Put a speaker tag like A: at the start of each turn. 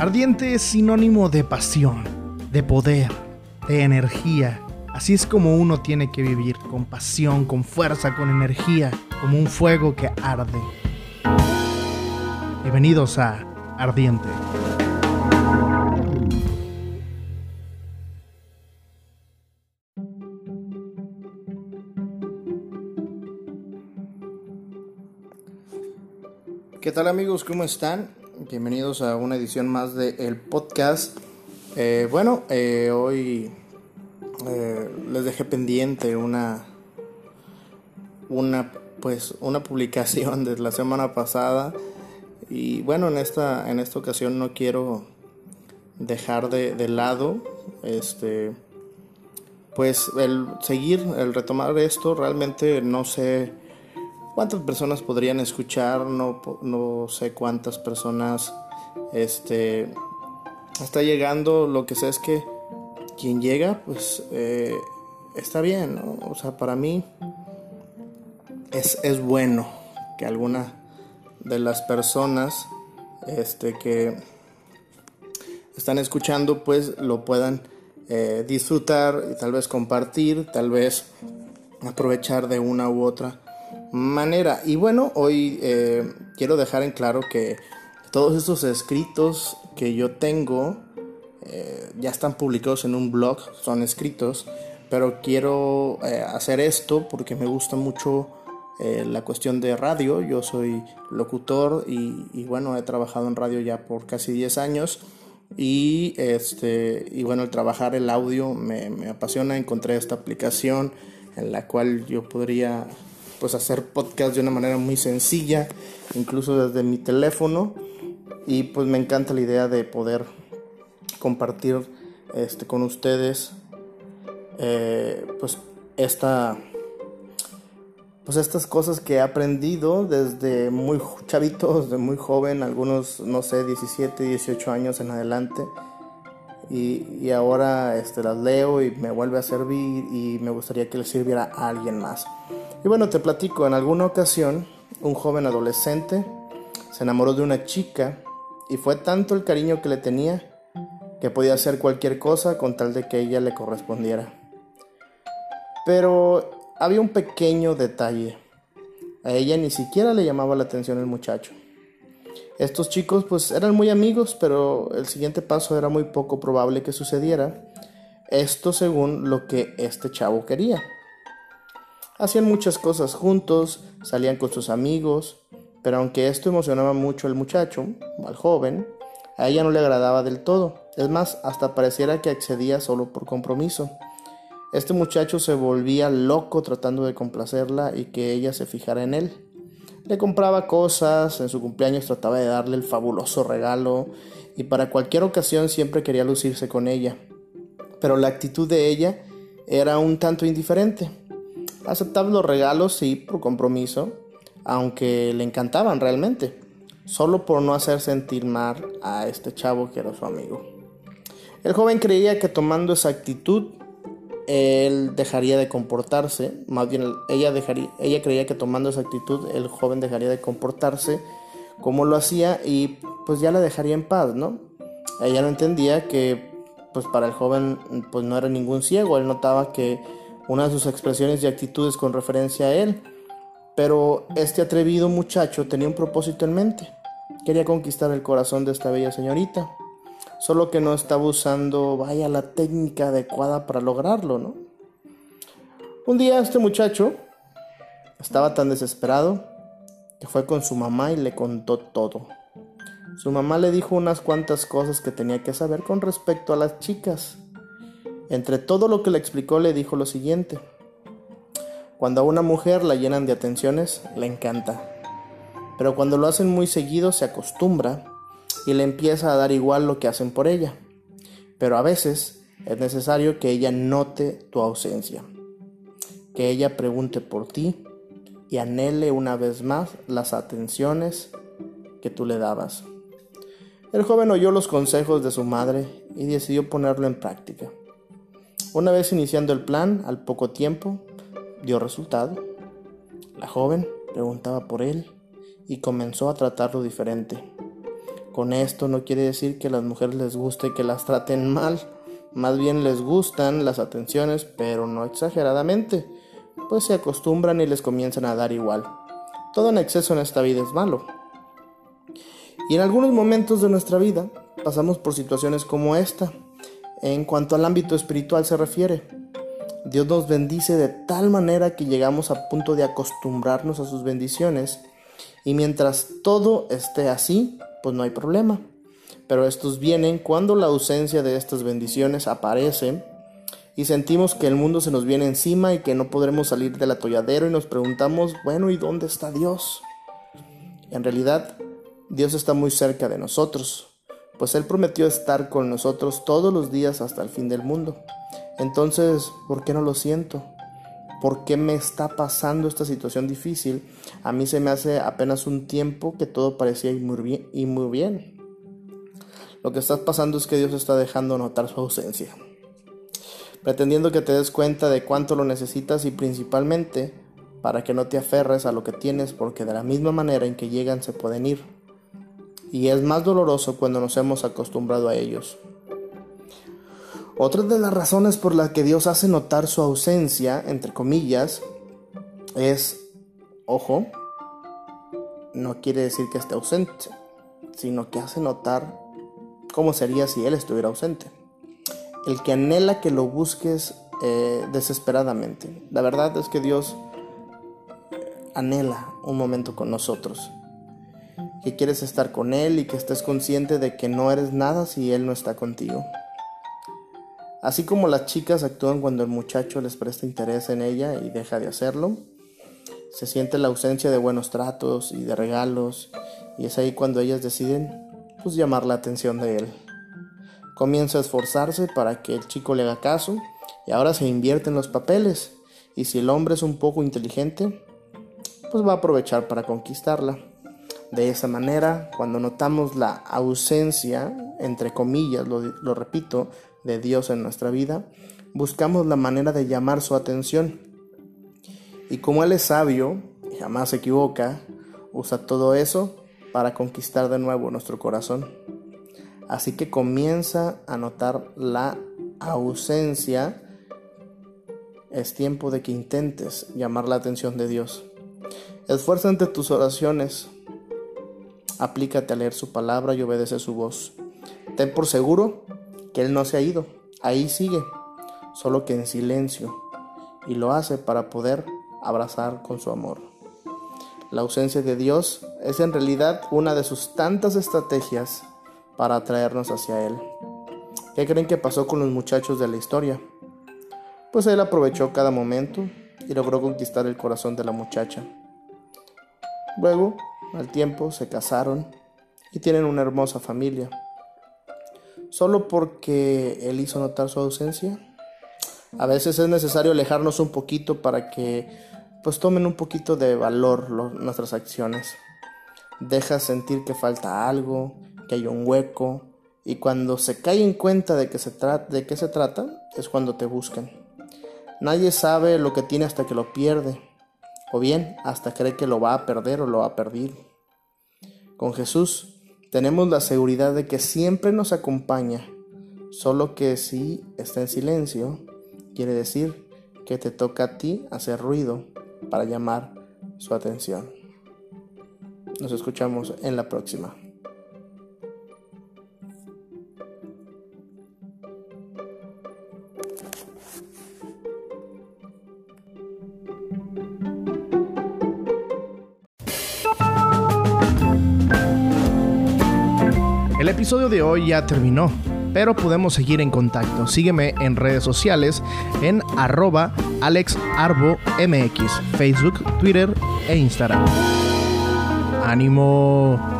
A: Ardiente es sinónimo de pasión, de poder, de energía. Así es como uno tiene que vivir, con pasión, con fuerza, con energía, como un fuego que arde. Bienvenidos a Ardiente. ¿Qué tal amigos? ¿Cómo están? Bienvenidos a una edición más de el podcast. Eh, bueno, eh, hoy eh, les dejé pendiente una una pues una publicación de la semana pasada y bueno en esta en esta ocasión no quiero dejar de, de lado este pues el seguir el retomar esto realmente no sé cuántas personas podrían escuchar, no, no sé cuántas personas este, está llegando, lo que sé es que quien llega, pues eh, está bien. O sea, para mí es, es, bueno que alguna de las personas este, que están escuchando, pues lo puedan eh, disfrutar y tal vez compartir, tal vez aprovechar de una u otra manera. Y bueno, hoy eh, quiero dejar en claro que todos estos escritos que yo tengo eh, ya están publicados en un blog, son escritos, pero quiero eh, hacer esto porque me gusta mucho la cuestión de radio. Yo soy locutor y, bueno, he trabajado en radio ya por casi 10 años. Y, este, y bueno, el trabajar el audio me, me apasiona. Encontré esta aplicación en la cual yo podría pues hacer podcast de una manera muy sencilla, incluso desde mi teléfono. Y pues me encanta la idea de poder compartir este, con ustedes eh, pues esta pues estas cosas que he aprendido desde muy chavito, desde muy joven, algunos, no sé, 17, 18 años en adelante. Y, y, ahora este, las leo y me vuelve a servir y me gustaría que le sirviera a alguien más. Y bueno, te platico, en alguna ocasión un joven adolescente se enamoró de una chica y fue tanto el cariño que le tenía que podía hacer cualquier cosa con tal de que ella le correspondiera. Pero había un pequeño detalle. A ella ni siquiera le llamaba la atención el muchacho. Estos chicos pues eran muy amigos, pero el siguiente paso era muy poco probable que sucediera. Esto según lo que este chavo quería. Hacían muchas cosas juntos, salían con sus amigos, pero aunque esto emocionaba mucho al muchacho, al joven, a ella no le agradaba del todo. Es más, hasta pareciera que accedía solo por compromiso. Este muchacho se volvía loco tratando de complacerla y que ella se fijara en él. Le compraba cosas, en su cumpleaños trataba de darle el fabuloso regalo y para cualquier ocasión siempre quería lucirse con ella. Pero la actitud de ella era un tanto indiferente. Aceptaba los regalos, sí, por compromiso, aunque le encantaban realmente, solo por no hacer sentir mal a este chavo que era su amigo. El joven creía que tomando esa actitud, él dejaría de comportarse, más bien ella, dejaría, ella creía que tomando esa actitud, el joven dejaría de comportarse como lo hacía y pues ya la dejaría en paz, ¿no? Ella no entendía que pues para el joven pues no era ningún ciego, él notaba que una de sus expresiones y actitudes con referencia a él. Pero este atrevido muchacho tenía un propósito en mente. Quería conquistar el corazón de esta bella señorita. Solo que no estaba usando, vaya, la técnica adecuada para lograrlo, ¿no? Un día este muchacho estaba tan desesperado que fue con su mamá y le contó todo. Su mamá le dijo unas cuantas cosas que tenía que saber con respecto a las chicas entre todo lo que le explicó le dijo lo siguiente. Cuando a una mujer la llenan de atenciones, le encanta. Pero cuando lo hacen muy seguido se acostumbra y le empieza a dar igual lo que hacen por ella. Pero a veces es necesario que ella note tu ausencia, que ella pregunte por ti y anhele una vez más las atenciones que tú le dabas. El joven oyó los consejos de su madre y decidió ponerlo en práctica. Una vez iniciando el plan, al poco tiempo, dio resultado. La joven preguntaba por él y comenzó a tratarlo diferente. Con esto no quiere decir que a las mujeres les guste que las traten mal, más bien les gustan las atenciones, pero no exageradamente, pues se acostumbran y les comienzan a dar igual. Todo en exceso en esta vida es malo. Y en algunos momentos de nuestra vida pasamos por situaciones como esta, en cuanto al ámbito espiritual se refiere. Dios nos bendice de tal manera que llegamos a punto de acostumbrarnos a sus bendiciones y mientras todo esté así, pues no hay problema. Pero estos vienen cuando la ausencia de estas bendiciones aparece y sentimos que el mundo se nos viene encima y que no podremos salir del atolladero y nos preguntamos, bueno, ¿y dónde está Dios? En realidad, Dios está muy cerca de nosotros, pues Él prometió estar con nosotros todos los días hasta el fin del mundo. Entonces, ¿por qué no lo siento? ¿Por qué me está pasando esta situación difícil? A mí se me hace apenas un tiempo que todo parecía ir muy bien. Muy bien. Lo que está pasando es que Dios está dejando notar su ausencia, pretendiendo que te des cuenta de cuánto lo necesitas y principalmente para que no te aferres a lo que tienes porque de la misma manera en que llegan se pueden ir. Y es más doloroso cuando nos hemos acostumbrado a ellos. Otra de las razones por las que Dios hace notar su ausencia, entre comillas, es, ojo, no quiere decir que esté ausente, sino que hace notar cómo sería si Él estuviera ausente. El que anhela que lo busques eh, desesperadamente. La verdad es que Dios anhela un momento con nosotros. Que quieres estar con Él y que estés consciente de que no eres nada si Él no está contigo. Así como las chicas actúan cuando el muchacho les presta interés en ella y deja de hacerlo, se siente la ausencia de buenos tratos y de regalos y es ahí cuando ellas deciden pues llamar la atención de él. Comienza a esforzarse para que el chico le haga caso y ahora se invierte en los papeles y si el hombre es un poco inteligente, pues va a aprovechar para conquistarla. De esa manera, cuando notamos la ausencia, entre comillas, lo, repito, de Dios en nuestra vida, buscamos la manera de llamar su atención. Y como Él es sabio jamás se equivoca, usa todo eso para conquistar de nuevo nuestro corazón. Así que comienza a notar la ausencia. Es tiempo de que intentes llamar la atención de Dios. Esfuerza ante tus oraciones. Aplícate a leer su palabra y obedece su voz. Ten por seguro que Él no se ha ido, ahí sigue, solo que en silencio, y lo hace para poder abrazar con su amor. La ausencia de Dios es en realidad una de sus tantas estrategias para atraernos hacia Él. ¿Qué creen que pasó con los muchachos de la historia? Pues Él aprovechó cada momento y logró conquistar el corazón de la muchacha. Luego, al tiempo, se casaron y tienen una hermosa familia solo porque Él hizo notar su ausencia. A veces es necesario alejarnos un poquito para que pues tomen un poquito de valor nuestras acciones. Deja sentir que falta algo, que hay un hueco y cuando se cae en cuenta de, que se de qué se trata es cuando te buscan. Nadie sabe lo que tiene hasta que lo pierde o bien hasta cree que lo va a perder o lo ha perdido. Con Jesús tenemos la seguridad de que siempre nos acompaña, solo que si está en silencio, quiere decir que te toca a ti hacer ruido para llamar su atención. Nos escuchamos en la próxima. Episodio de hoy ya terminó, pero podemos seguir en contacto. Sígueme en redes sociales en arroba alexarbomx, Facebook, Twitter e Instagram. ¡Ánimo!